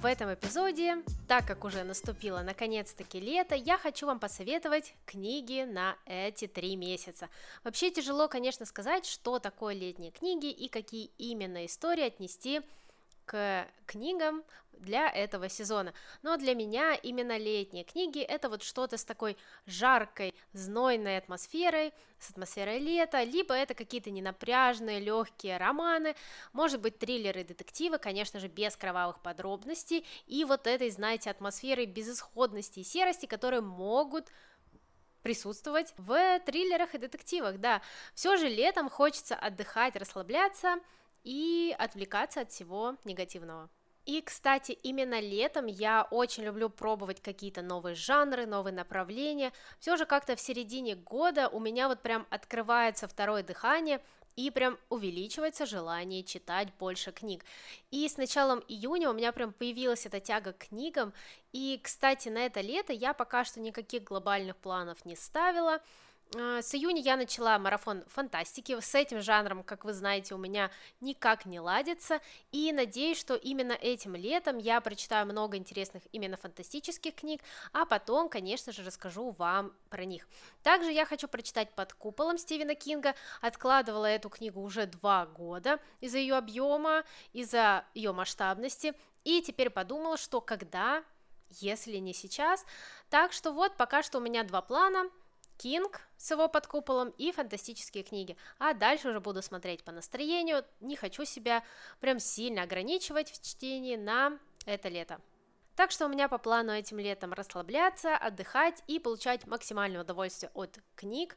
В этом эпизоде, так как уже наступило наконец-таки лето, я хочу вам посоветовать книги на эти три месяца. Вообще тяжело, конечно, сказать, что такое летние книги и какие именно истории отнести книгам для этого сезона. Но для меня именно летние книги это вот что-то с такой жаркой, знойной атмосферой, с атмосферой лета, либо это какие-то ненапряжные, легкие романы, может быть триллеры, детективы, конечно же, без кровавых подробностей, и вот этой, знаете, атмосферы безысходности и серости, которые могут присутствовать в триллерах и детективах, да. Все же летом хочется отдыхать, расслабляться, и отвлекаться от всего негативного. И, кстати, именно летом я очень люблю пробовать какие-то новые жанры, новые направления. Все же как-то в середине года у меня вот прям открывается второе дыхание, и прям увеличивается желание читать больше книг. И с началом июня у меня прям появилась эта тяга к книгам, и, кстати, на это лето я пока что никаких глобальных планов не ставила, с июня я начала марафон фантастики, с этим жанром, как вы знаете, у меня никак не ладится, и надеюсь, что именно этим летом я прочитаю много интересных именно фантастических книг, а потом, конечно же, расскажу вам про них. Также я хочу прочитать «Под куполом» Стивена Кинга, откладывала эту книгу уже два года из-за ее объема, из-за ее масштабности, и теперь подумала, что когда, если не сейчас, так что вот пока что у меня два плана – Кинг с его под куполом и фантастические книги. А дальше уже буду смотреть по настроению. Не хочу себя прям сильно ограничивать в чтении на это лето. Так что у меня по плану этим летом расслабляться, отдыхать и получать максимальное удовольствие от книг,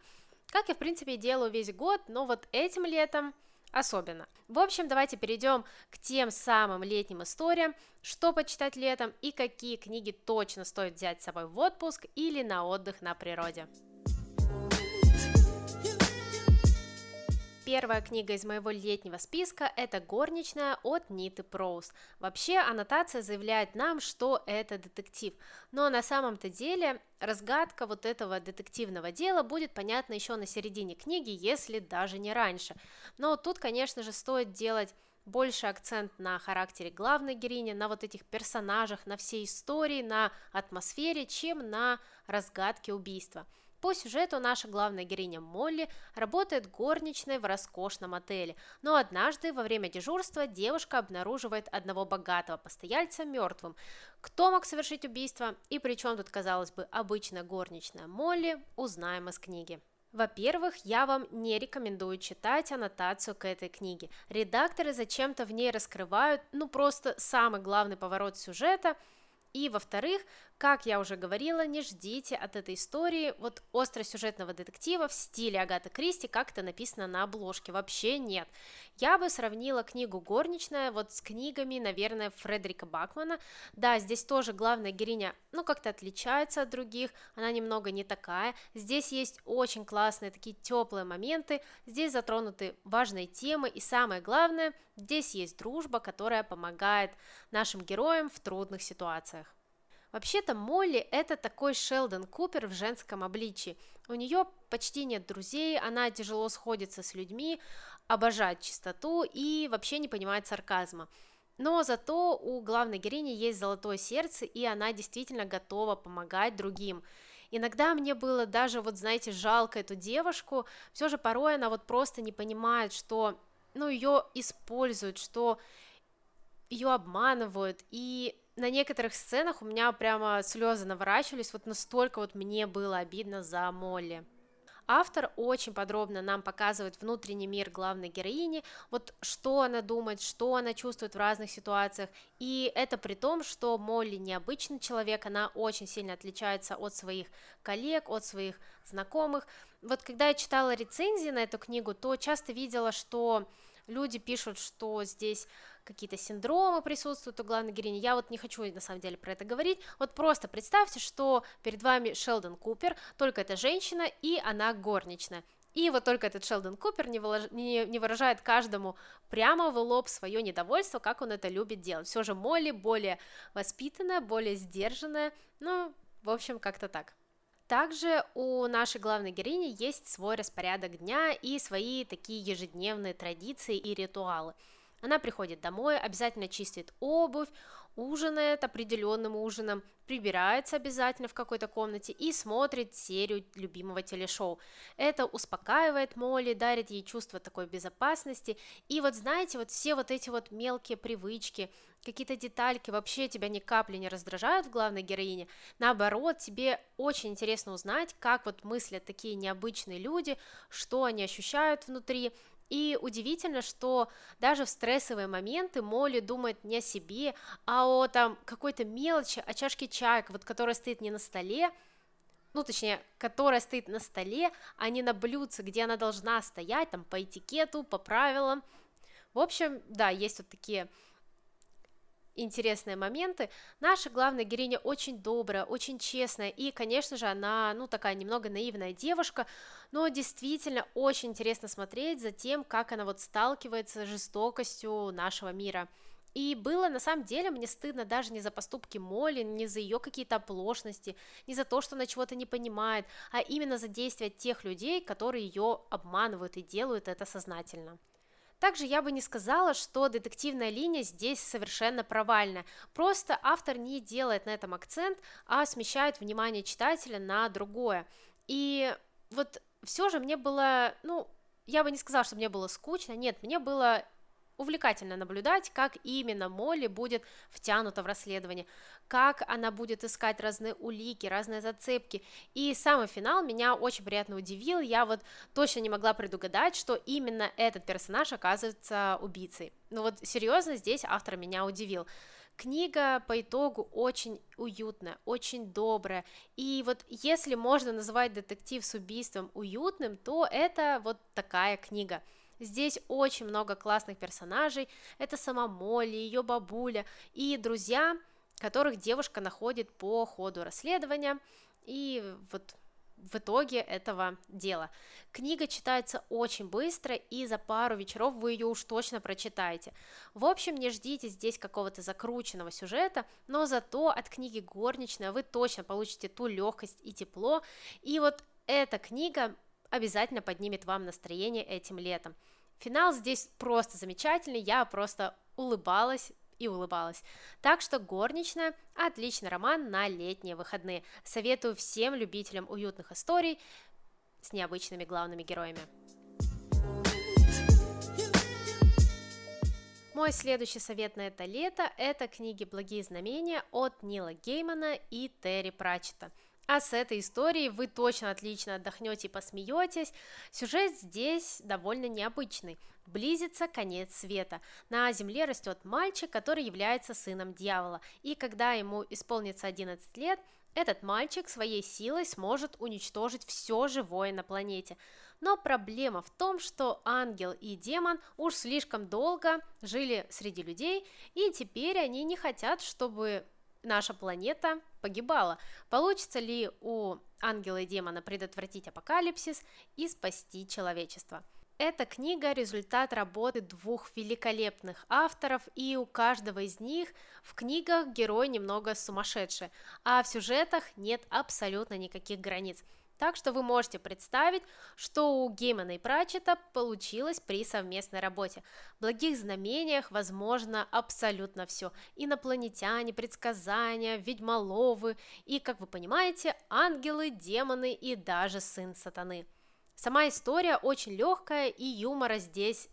как я в принципе делаю весь год, но вот этим летом особенно. В общем, давайте перейдем к тем самым летним историям, что почитать летом и какие книги точно стоит взять с собой в отпуск или на отдых на природе. Первая книга из моего летнего списка – это «Горничная» от Ниты Проуз. Вообще, аннотация заявляет нам, что это детектив, но на самом-то деле разгадка вот этого детективного дела будет понятна еще на середине книги, если даже не раньше. Но тут, конечно же, стоит делать больше акцент на характере главной героини, на вот этих персонажах, на всей истории, на атмосфере, чем на разгадке убийства. По сюжету наша главная героиня Молли работает горничной в роскошном отеле, но однажды во время дежурства девушка обнаруживает одного богатого постояльца мертвым. Кто мог совершить убийство и при чем тут, казалось бы, обычная горничная Молли, узнаем из книги. Во-первых, я вам не рекомендую читать аннотацию к этой книге. Редакторы зачем-то в ней раскрывают, ну просто самый главный поворот сюжета – и, во-вторых, как я уже говорила, не ждите от этой истории вот остросюжетного детектива в стиле Агаты Кристи, как это написано на обложке. Вообще нет. Я бы сравнила книгу «Горничная» вот с книгами, наверное, Фредерика Бакмана. Да, здесь тоже главная героиня, ну, как-то отличается от других, она немного не такая. Здесь есть очень классные такие теплые моменты, здесь затронуты важные темы, и самое главное, здесь есть дружба, которая помогает нашим героям в трудных ситуациях. Вообще-то Молли – это такой Шелдон Купер в женском обличии. У нее почти нет друзей, она тяжело сходится с людьми, обожает чистоту и вообще не понимает сарказма. Но зато у главной героини есть золотое сердце, и она действительно готова помогать другим. Иногда мне было даже, вот знаете, жалко эту девушку, все же порой она вот просто не понимает, что, ну, ее используют, что ее обманывают, и на некоторых сценах у меня прямо слезы наворачивались, вот настолько вот мне было обидно за Молли. Автор очень подробно нам показывает внутренний мир главной героини, вот что она думает, что она чувствует в разных ситуациях, и это при том, что Молли необычный человек, она очень сильно отличается от своих коллег, от своих знакомых. Вот когда я читала рецензии на эту книгу, то часто видела, что люди пишут, что здесь какие-то синдромы присутствуют у главной героини. Я вот не хочу на самом деле про это говорить. Вот просто представьте, что перед вами Шелдон Купер, только это женщина и она горничная. И вот только этот Шелдон Купер не, вылож... не, не выражает каждому прямо в лоб свое недовольство, как он это любит делать. Все же Молли более воспитанная, более сдержанная, ну, в общем, как-то так. Также у нашей главной героини есть свой распорядок дня и свои такие ежедневные традиции и ритуалы. Она приходит домой, обязательно чистит обувь, ужинает определенным ужином, прибирается обязательно в какой-то комнате и смотрит серию любимого телешоу. Это успокаивает Молли, дарит ей чувство такой безопасности. И вот знаете, вот все вот эти вот мелкие привычки, какие-то детальки вообще тебя ни капли не раздражают в главной героине. Наоборот, тебе очень интересно узнать, как вот мыслят такие необычные люди, что они ощущают внутри, и удивительно, что даже в стрессовые моменты Молли думает не о себе, а о там какой-то мелочи, о чашке чая, вот которая стоит не на столе, ну, точнее, которая стоит на столе, а не на блюдце, где она должна стоять, там, по этикету, по правилам. В общем, да, есть вот такие интересные моменты. Наша главная героиня очень добрая, очень честная, и, конечно же, она, ну, такая немного наивная девушка, но действительно очень интересно смотреть за тем, как она вот сталкивается с жестокостью нашего мира. И было на самом деле мне стыдно даже не за поступки Молли, не за ее какие-то оплошности, не за то, что она чего-то не понимает, а именно за действия тех людей, которые ее обманывают и делают это сознательно. Также я бы не сказала, что детективная линия здесь совершенно провальная. Просто автор не делает на этом акцент, а смещает внимание читателя на другое. И вот все же мне было, ну, я бы не сказала, что мне было скучно, нет, мне было увлекательно наблюдать, как именно Молли будет втянута в расследование, как она будет искать разные улики, разные зацепки. И самый финал меня очень приятно удивил. Я вот точно не могла предугадать, что именно этот персонаж оказывается убийцей. Ну вот серьезно, здесь автор меня удивил. Книга по итогу очень уютная, очень добрая. И вот если можно называть детектив с убийством уютным, то это вот такая книга. Здесь очень много классных персонажей. Это сама Молли, ее бабуля и друзья, которых девушка находит по ходу расследования. И вот в итоге этого дела. Книга читается очень быстро, и за пару вечеров вы ее уж точно прочитаете. В общем, не ждите здесь какого-то закрученного сюжета, но зато от книги «Горничная» вы точно получите ту легкость и тепло, и вот эта книга обязательно поднимет вам настроение этим летом. Финал здесь просто замечательный, я просто улыбалась и улыбалась. Так что «Горничная» – отличный роман на летние выходные. Советую всем любителям уютных историй с необычными главными героями. Мой следующий совет на это лето – это книги «Благие знамения» от Нила Геймана и Терри Пратчета – а с этой историей вы точно отлично отдохнете и посмеетесь. Сюжет здесь довольно необычный. Близится конец света. На земле растет мальчик, который является сыном дьявола. И когда ему исполнится 11 лет, этот мальчик своей силой сможет уничтожить все живое на планете. Но проблема в том, что ангел и демон уж слишком долго жили среди людей, и теперь они не хотят, чтобы наша планета погибала. Получится ли у ангела и демона предотвратить апокалипсис и спасти человечество? Эта книга – результат работы двух великолепных авторов, и у каждого из них в книгах герой немного сумасшедший, а в сюжетах нет абсолютно никаких границ – так что вы можете представить, что у Геймана и Пратчета получилось при совместной работе. В благих знамениях возможно абсолютно все. Инопланетяне, предсказания, ведьмоловы и, как вы понимаете, ангелы, демоны и даже сын сатаны. Сама история очень легкая и юмора здесь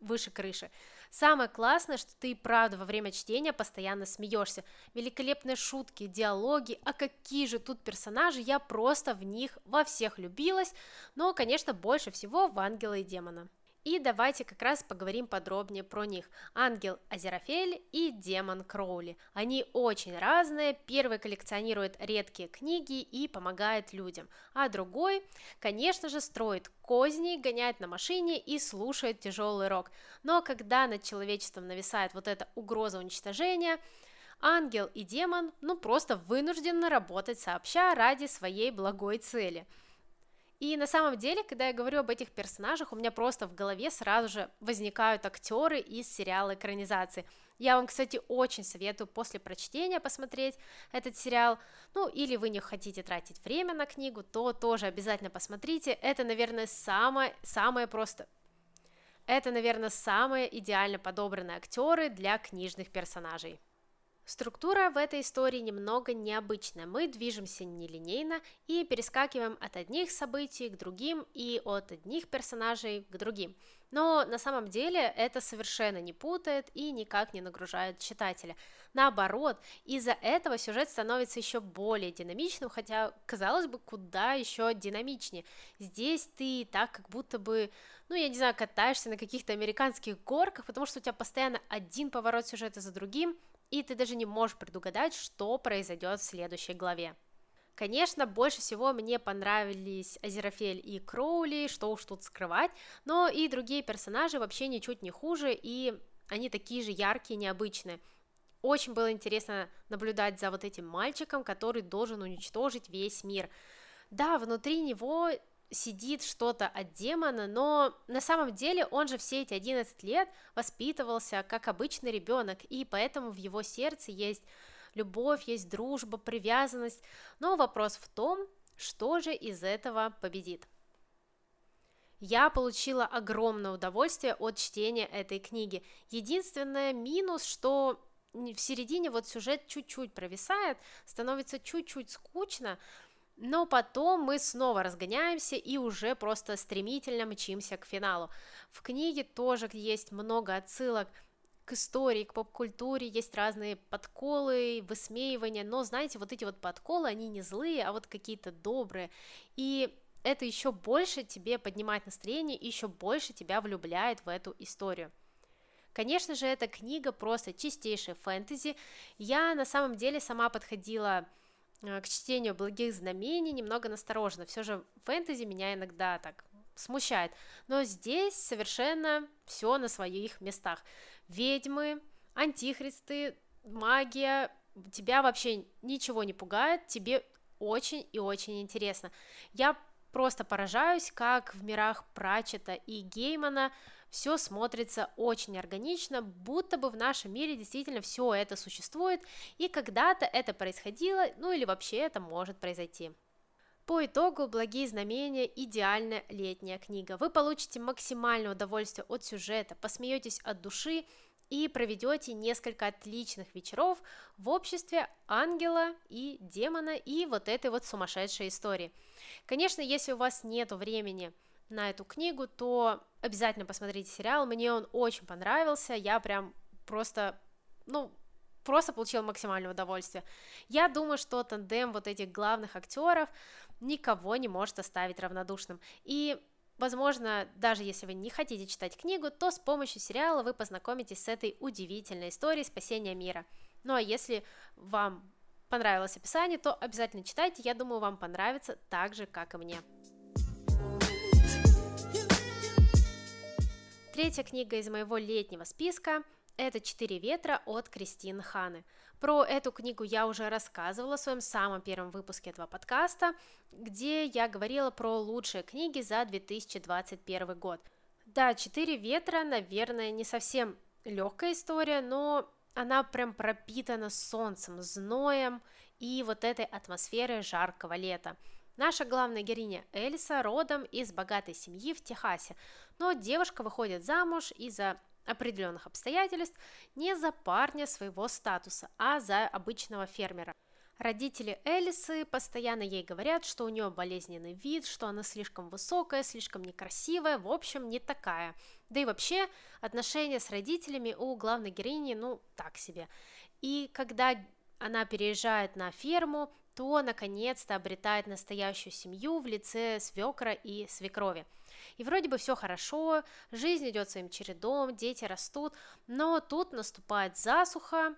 выше крыши. Самое классное, что ты правда во время чтения постоянно смеешься. Великолепные шутки, диалоги, а какие же тут персонажи, я просто в них во всех любилась, но, конечно, больше всего в Ангела и Демона. И давайте как раз поговорим подробнее про них. Ангел Азерафель и демон Кроули. Они очень разные. Первый коллекционирует редкие книги и помогает людям, а другой, конечно же, строит козни, гоняет на машине и слушает тяжелый рок. Но когда над человечеством нависает вот эта угроза уничтожения, ангел и демон ну просто вынуждены работать сообща ради своей благой цели – И на самом деле, когда я говорю об этих персонажах, у меня просто в голове сразу же возникают актеры из сериала экранизации. Я вам, кстати, очень советую после прочтения посмотреть этот сериал. Ну, или вы не хотите тратить время на книгу, то тоже обязательно посмотрите. Это, наверное, самое, самое просто... Это, наверное, самые идеально подобранные актеры для книжных персонажей. Структура в этой истории немного необычная. Мы движемся нелинейно и перескакиваем от одних событий к другим и от одних персонажей к другим. Но на самом деле это совершенно не путает и никак не нагружает читателя. Наоборот, из-за этого сюжет становится еще более динамичным, хотя, казалось бы, куда еще динамичнее. Здесь ты так как будто бы, ну, я не знаю, катаешься на каких-то американских горках, потому что у тебя постоянно один поворот сюжета за другим, и ты даже не можешь предугадать, что произойдет в следующей главе. Конечно, больше всего мне понравились Азерофель и Кроули, что уж тут скрывать, но и другие персонажи вообще ничуть не хуже, и они такие же яркие, необычные. Очень было интересно наблюдать за вот этим мальчиком, который должен уничтожить весь мир. Да, внутри него сидит что-то от демона, но на самом деле он же все эти 11 лет воспитывался как обычный ребенок, и поэтому в его сердце есть любовь, есть дружба, привязанность, но вопрос в том, что же из этого победит. Я получила огромное удовольствие от чтения этой книги. Единственное минус, что в середине вот сюжет чуть-чуть провисает, становится чуть-чуть скучно, но потом мы снова разгоняемся и уже просто стремительно мчимся к финалу. В книге тоже есть много отсылок к истории, к поп-культуре, есть разные подколы, высмеивания, но, знаете, вот эти вот подколы, они не злые, а вот какие-то добрые, и это еще больше тебе поднимает настроение, и еще больше тебя влюбляет в эту историю. Конечно же, эта книга просто чистейшая фэнтези, я на самом деле сама подходила к чтению благих знамений немного настороженно. Все же фэнтези меня иногда так смущает. Но здесь совершенно все на своих местах. Ведьмы, антихристы, магия, тебя вообще ничего не пугает, тебе очень и очень интересно. Я просто поражаюсь, как в мирах Прачета и Геймана все смотрится очень органично, будто бы в нашем мире действительно все это существует, и когда-то это происходило, ну или вообще это может произойти. По итогу «Благие знамения» – идеальная летняя книга. Вы получите максимальное удовольствие от сюжета, посмеетесь от души и проведете несколько отличных вечеров в обществе ангела и демона и вот этой вот сумасшедшей истории. Конечно, если у вас нет времени – на эту книгу, то обязательно посмотрите сериал. Мне он очень понравился. Я прям просто, ну, просто получила максимальное удовольствие. Я думаю, что тандем вот этих главных актеров никого не может оставить равнодушным. И Возможно, даже если вы не хотите читать книгу, то с помощью сериала вы познакомитесь с этой удивительной историей спасения мира. Ну а если вам понравилось описание, то обязательно читайте, я думаю, вам понравится так же, как и мне. Третья книга из моего летнего списка – это «Четыре ветра» от Кристин Ханы. Про эту книгу я уже рассказывала в своем самом первом выпуске этого подкаста, где я говорила про лучшие книги за 2021 год. Да, «Четыре ветра», наверное, не совсем легкая история, но она прям пропитана солнцем, зноем и вот этой атмосферой жаркого лета. Наша главная героиня Эльса родом из богатой семьи в Техасе, но девушка выходит замуж из-за определенных обстоятельств не за парня своего статуса, а за обычного фермера. Родители Элисы постоянно ей говорят, что у нее болезненный вид, что она слишком высокая, слишком некрасивая, в общем, не такая. Да и вообще, отношения с родителями у главной героини, ну, так себе. И когда она переезжает на ферму, то наконец-то обретает настоящую семью в лице свекра и свекрови. И вроде бы все хорошо, жизнь идет своим чередом, дети растут, но тут наступает засуха,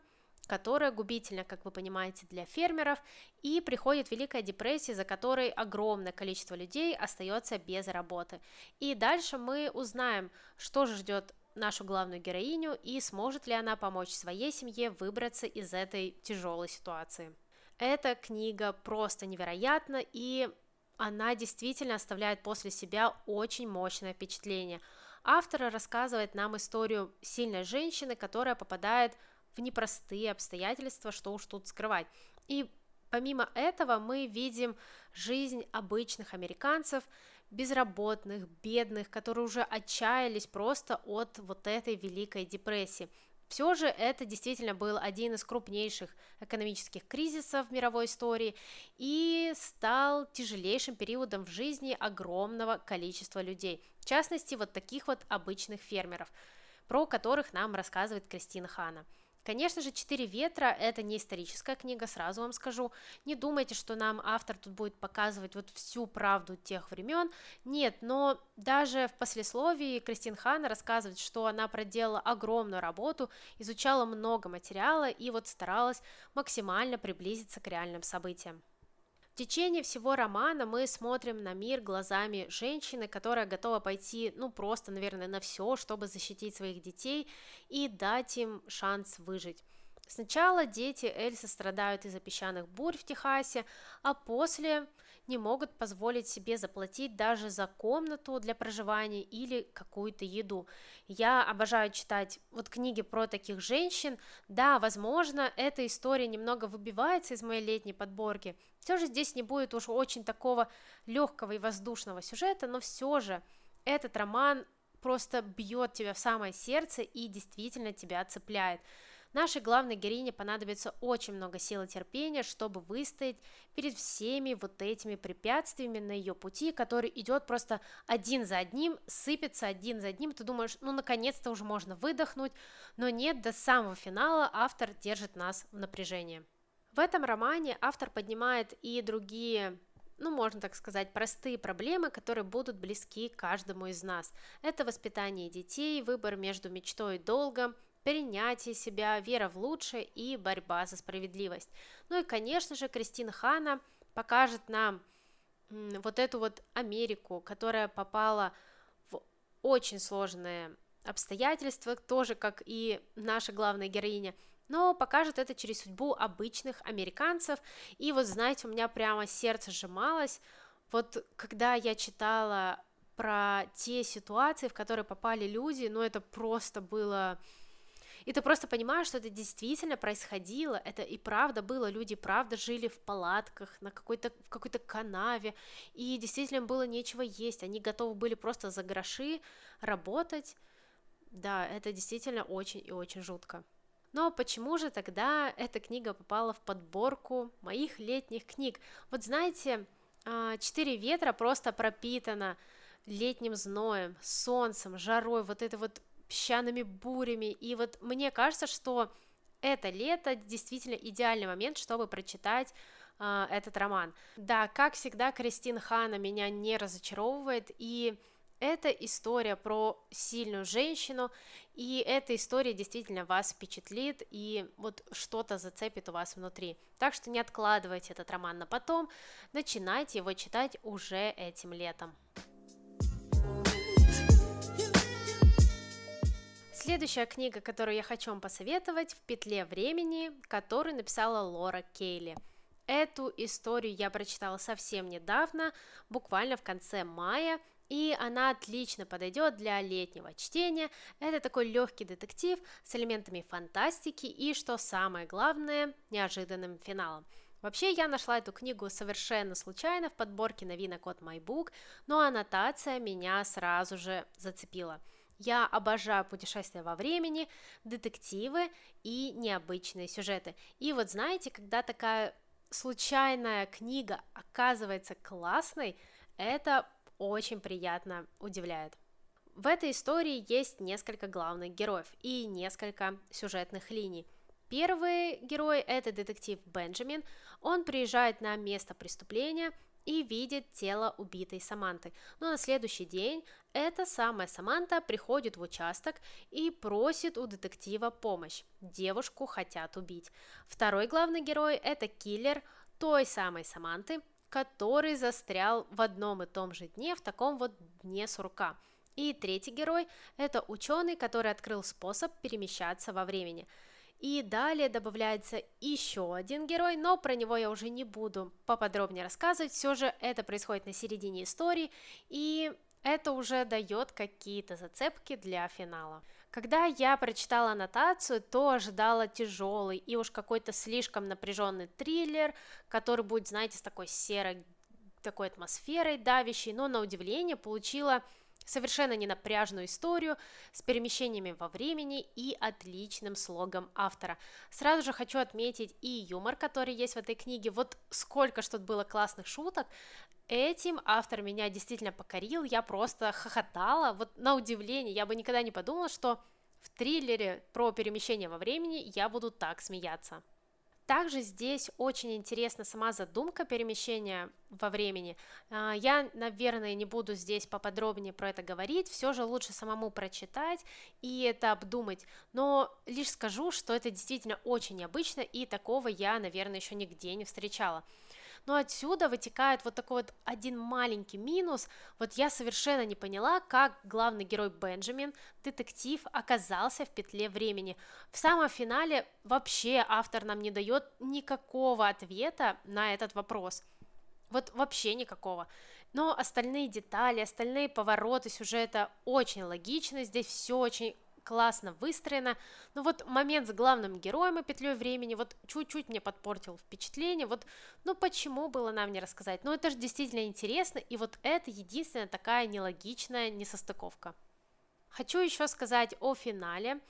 которая губительна, как вы понимаете, для фермеров, и приходит Великая депрессия, за которой огромное количество людей остается без работы. И дальше мы узнаем, что же ждет нашу главную героиню и сможет ли она помочь своей семье выбраться из этой тяжелой ситуации. Эта книга просто невероятна, и она действительно оставляет после себя очень мощное впечатление. Автор рассказывает нам историю сильной женщины, которая попадает в непростые обстоятельства, что уж тут скрывать. И помимо этого мы видим жизнь обычных американцев, безработных, бедных, которые уже отчаялись просто от вот этой великой депрессии. Все же это действительно был один из крупнейших экономических кризисов в мировой истории и стал тяжелейшим периодом в жизни огромного количества людей, в частности вот таких вот обычных фермеров, про которых нам рассказывает Кристина Хана. Конечно же, «Четыре ветра» – это не историческая книга, сразу вам скажу. Не думайте, что нам автор тут будет показывать вот всю правду тех времен. Нет, но даже в послесловии Кристин Ханна рассказывает, что она проделала огромную работу, изучала много материала и вот старалась максимально приблизиться к реальным событиям. В течение всего романа мы смотрим на мир глазами женщины, которая готова пойти, ну, просто, наверное, на все, чтобы защитить своих детей и дать им шанс выжить. Сначала дети Эльсы страдают из-за песчаных бурь в Техасе, а после не могут позволить себе заплатить даже за комнату для проживания или какую-то еду. Я обожаю читать вот книги про таких женщин. Да, возможно, эта история немного выбивается из моей летней подборки. Все же здесь не будет уж очень такого легкого и воздушного сюжета, но все же этот роман просто бьет тебя в самое сердце и действительно тебя цепляет. Нашей главной героине понадобится очень много сил и терпения, чтобы выстоять перед всеми вот этими препятствиями на ее пути, который идет просто один за одним, сыпется один за одним, ты думаешь, ну наконец-то уже можно выдохнуть, но нет, до самого финала автор держит нас в напряжении. В этом романе автор поднимает и другие ну, можно так сказать, простые проблемы, которые будут близки каждому из нас. Это воспитание детей, выбор между мечтой и долгом, принятие себя, вера в лучшее и борьба за справедливость. Ну и, конечно же, Кристина Хана покажет нам вот эту вот Америку, которая попала в очень сложные обстоятельства, тоже как и наша главная героиня, но покажет это через судьбу обычных американцев. И вот, знаете, у меня прямо сердце сжималось, вот когда я читала про те ситуации, в которые попали люди, ну это просто было и ты просто понимаешь, что это действительно происходило, это и правда было, люди правда жили в палатках, на какой-то, в какой-то канаве, и действительно было нечего есть, они готовы были просто за гроши работать, да, это действительно очень и очень жутко. Но почему же тогда эта книга попала в подборку моих летних книг? Вот знаете, а, «Четыре ветра» просто пропитана летним зноем, солнцем, жарой, вот это вот песчаными бурями. И вот мне кажется, что это лето действительно идеальный момент, чтобы прочитать э, этот роман. Да, как всегда, Кристин Хана меня не разочаровывает, и это история про сильную женщину, и эта история действительно вас впечатлит и вот что-то зацепит у вас внутри. Так что не откладывайте этот роман на потом, начинайте его читать уже этим летом. Следующая книга, которую я хочу вам посоветовать, «В петле времени», которую написала Лора Кейли. Эту историю я прочитала совсем недавно, буквально в конце мая, и она отлично подойдет для летнего чтения. Это такой легкий детектив с элементами фантастики и, что самое главное, неожиданным финалом. Вообще, я нашла эту книгу совершенно случайно в подборке новинок от MyBook, но аннотация меня сразу же зацепила – я обожаю путешествия во времени, детективы и необычные сюжеты. И вот знаете, когда такая случайная книга оказывается классной, это очень приятно удивляет. В этой истории есть несколько главных героев и несколько сюжетных линий. Первый герой – это детектив Бенджамин. Он приезжает на место преступления – и видит тело убитой Саманты. Но на следующий день эта самая Саманта приходит в участок и просит у детектива помощь. Девушку хотят убить. Второй главный герой – это киллер той самой Саманты, который застрял в одном и том же дне, в таком вот дне сурка. И третий герой – это ученый, который открыл способ перемещаться во времени. И далее добавляется еще один герой, но про него я уже не буду поподробнее рассказывать, все же это происходит на середине истории, и это уже дает какие-то зацепки для финала. Когда я прочитала аннотацию, то ожидала тяжелый и уж какой-то слишком напряженный триллер, который будет, знаете, с такой серой такой атмосферой давящей, но на удивление получила совершенно ненапряжную историю с перемещениями во времени и отличным слогом автора. Сразу же хочу отметить и юмор, который есть в этой книге. Вот сколько что было классных шуток. Этим автор меня действительно покорил, я просто хохотала, вот на удивление, я бы никогда не подумала, что в триллере про перемещение во времени я буду так смеяться. Также здесь очень интересна сама задумка перемещения во времени. А, я, наверное, не буду здесь поподробнее про это говорить, все же лучше самому прочитать и это обдумать, но лишь скажу, что это действительно очень необычно и такого я, наверное, еще нигде не встречала. Но отсюда вытекает вот такой вот один маленький минус. Вот я совершенно не поняла, как главный герой Бенджамин, детектив, оказался в петле времени. В самом финале вообще автор нам не дает никакого ответа на этот вопрос. Вот вообще никакого. Но остальные детали, остальные повороты сюжета очень логичны, здесь все очень классно выстроено, но вот момент с главным героем и петлей времени вот чуть-чуть мне подпортил впечатление, вот, ну почему было нам не рассказать, ну это же действительно интересно, и вот это единственная такая нелогичная несостыковка. Хочу еще сказать о финале.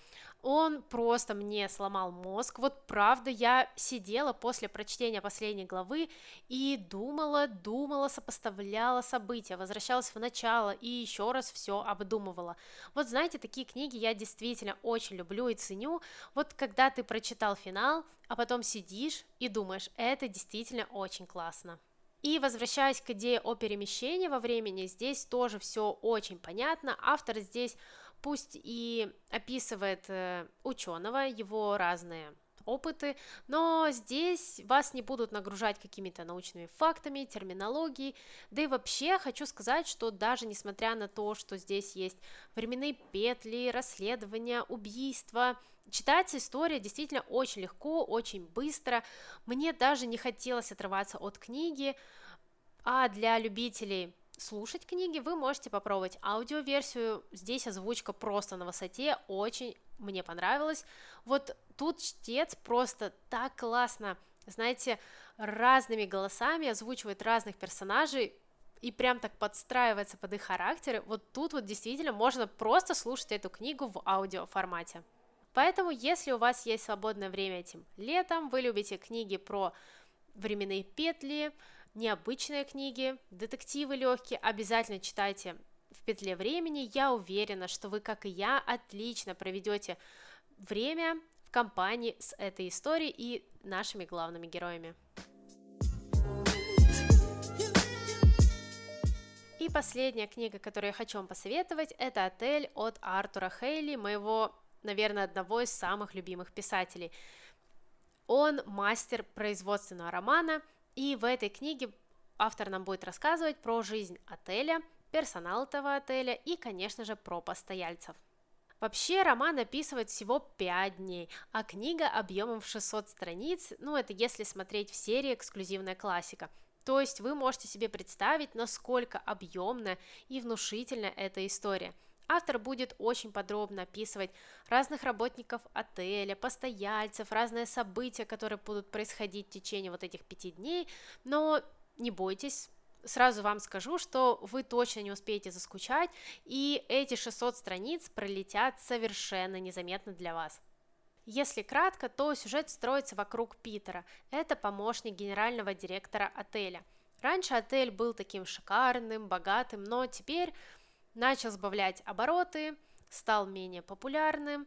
Он просто мне сломал мозг. Вот правда, я сидела после прочтения последней главы и думала, думала, сопоставляла события, возвращалась в начало и еще раз все обдумывала. Вот знаете, такие книги я действительно очень люблю и ценю. Вот когда ты прочитал финал, а потом сидишь и думаешь, это действительно очень классно. И возвращаясь к идее о перемещении во времени, здесь тоже все очень понятно. Автор здесь пусть и описывает э, ученого, его разные опыты, но здесь вас не будут нагружать какими-то научными фактами, терминологией, да и вообще хочу сказать, что даже несмотря на то, что здесь есть временные петли, расследования, убийства, читается история действительно очень легко, очень быстро, мне даже не хотелось отрываться от книги, а для любителей слушать книги, вы можете попробовать аудиоверсию. Здесь озвучка просто на высоте, очень мне понравилось. Вот тут чтец просто так классно, знаете, разными голосами озвучивает разных персонажей, и прям так подстраивается под их характеры, вот тут вот действительно можно просто слушать эту книгу в аудио формате. Поэтому, если у вас есть свободное время этим летом, вы любите книги про временные петли, необычные книги, детективы легкие, обязательно читайте в петле времени. Я уверена, что вы, как и я, отлично проведете время в компании с этой историей и нашими главными героями. И последняя книга, которую я хочу вам посоветовать, это «Отель» от Артура Хейли, моего, наверное, одного из самых любимых писателей. Он мастер производственного романа – и в этой книге автор нам будет рассказывать про жизнь отеля, персонал этого отеля и, конечно же, про постояльцев. Вообще роман описывает всего 5 дней, а книга объемом в 600 страниц, ну это если смотреть в серии эксклюзивная классика. То есть вы можете себе представить, насколько объемная и внушительная эта история – Автор будет очень подробно описывать разных работников отеля, постояльцев, разные события, которые будут происходить в течение вот этих пяти дней, но не бойтесь, сразу вам скажу, что вы точно не успеете заскучать, и эти 600 страниц пролетят совершенно незаметно для вас. Если кратко, то сюжет строится вокруг Питера. Это помощник генерального директора отеля. Раньше отель был таким шикарным, богатым, но теперь начал сбавлять обороты, стал менее популярным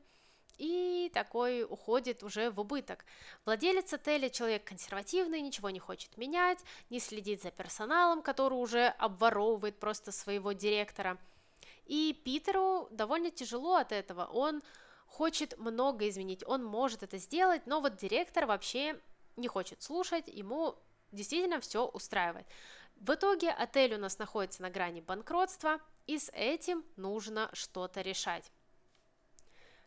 и такой уходит уже в убыток. Владелец отеля человек консервативный, ничего не хочет менять, не следит за персоналом, который уже обворовывает просто своего директора. И Питеру довольно тяжело от этого, он хочет много изменить, он может это сделать, но вот директор вообще не хочет слушать, ему действительно все устраивает. В итоге отель у нас находится на грани банкротства, и с этим нужно что-то решать.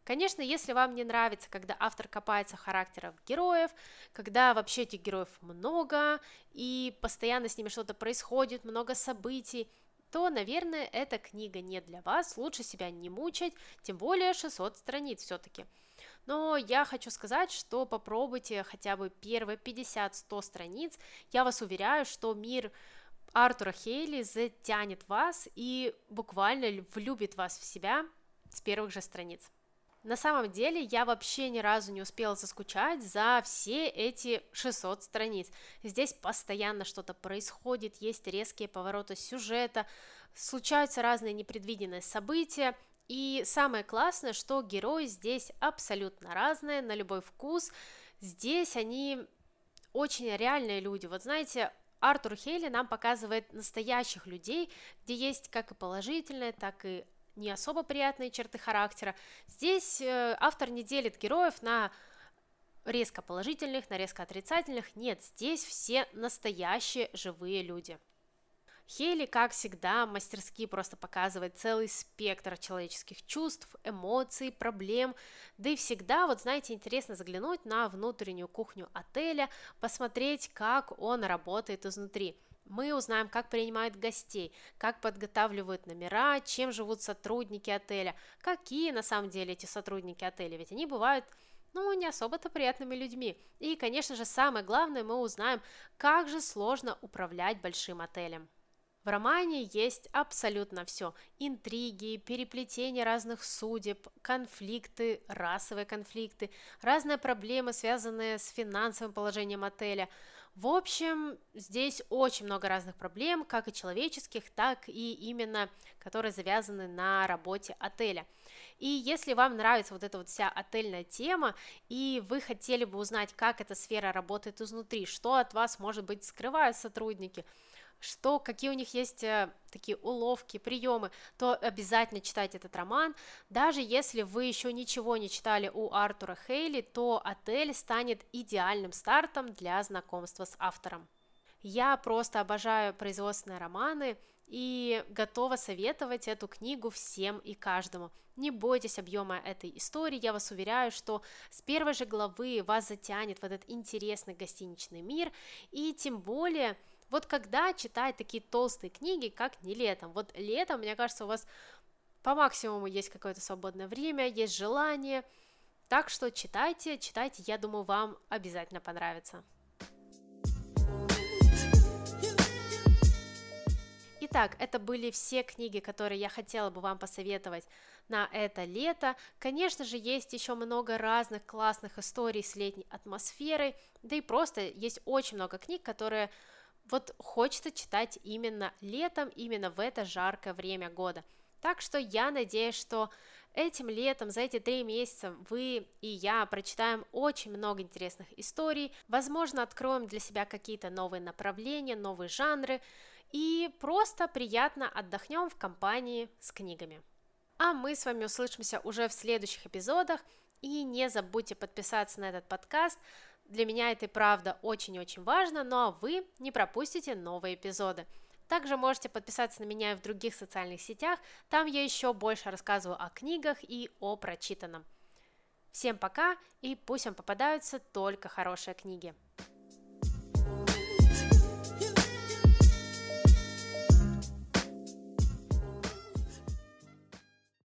Конечно, если вам не нравится, когда автор копается в характерах героев, когда вообще этих героев много, и постоянно с ними что-то происходит, много событий, то, наверное, эта книга не для вас, лучше себя не мучать, тем более 600 страниц все-таки. Но я хочу сказать, что попробуйте хотя бы первые 50-100 страниц, я вас уверяю, что мир Артура Хейли затянет вас и буквально влюбит вас в себя с первых же страниц. На самом деле я вообще ни разу не успела заскучать за все эти 600 страниц. Здесь постоянно что-то происходит, есть резкие повороты сюжета, случаются разные непредвиденные события, и самое классное, что герои здесь абсолютно разные, на любой вкус. Здесь они очень реальные люди. Вот знаете, Артур Хейли нам показывает настоящих людей, где есть как и положительные, так и не особо приятные черты характера. Здесь э, автор не делит героев на резко положительных, на резко отрицательных. Нет, здесь все настоящие живые люди. Хейли, как всегда, мастерски просто показывает целый спектр человеческих чувств, эмоций, проблем, да и всегда, вот знаете, интересно заглянуть на внутреннюю кухню отеля, посмотреть, как он работает изнутри – мы узнаем, как принимают гостей, как подготавливают номера, чем живут сотрудники отеля, какие на самом деле эти сотрудники отеля, ведь они бывают ну, не особо-то приятными людьми. И, конечно же, самое главное, мы узнаем, как же сложно управлять большим отелем. В романе есть абсолютно все. Интриги, переплетение разных судеб, конфликты, расовые конфликты, разные проблемы, связанные с финансовым положением отеля – в общем, здесь очень много разных проблем, как и человеческих, так и именно, которые завязаны на работе отеля. И если вам нравится вот эта вот вся отельная тема, и вы хотели бы узнать, как эта сфера работает изнутри, что от вас, может быть, скрывают сотрудники – что, какие у них есть э, такие уловки, приемы, то обязательно читайте этот роман. Даже если вы еще ничего не читали у Артура Хейли, то отель станет идеальным стартом для знакомства с автором. Я просто обожаю производственные романы и готова советовать эту книгу всем и каждому. Не бойтесь объема этой истории, я вас уверяю, что с первой же главы вас затянет в этот интересный гостиничный мир, и тем более – вот когда читать такие толстые книги, как не летом. Вот летом, мне кажется, у вас по максимуму есть какое-то свободное время, есть желание. Так что читайте, читайте, я думаю, вам обязательно понравится. Итак, это были все книги, которые я хотела бы вам посоветовать на это лето. Конечно же, есть еще много разных классных историй с летней атмосферой, да и просто есть очень много книг, которые вот хочется читать именно летом, именно в это жаркое время года. Так что я надеюсь, что этим летом, за эти три месяца вы и я прочитаем очень много интересных историй, возможно, откроем для себя какие-то новые направления, новые жанры и просто приятно отдохнем в компании с книгами. А мы с вами услышимся уже в следующих эпизодах, и не забудьте подписаться на этот подкаст, для меня это и правда очень-очень важно, ну а вы не пропустите новые эпизоды. Также можете подписаться на меня и в других социальных сетях, там я еще больше рассказываю о книгах и о прочитанном. Всем пока и пусть вам попадаются только хорошие книги.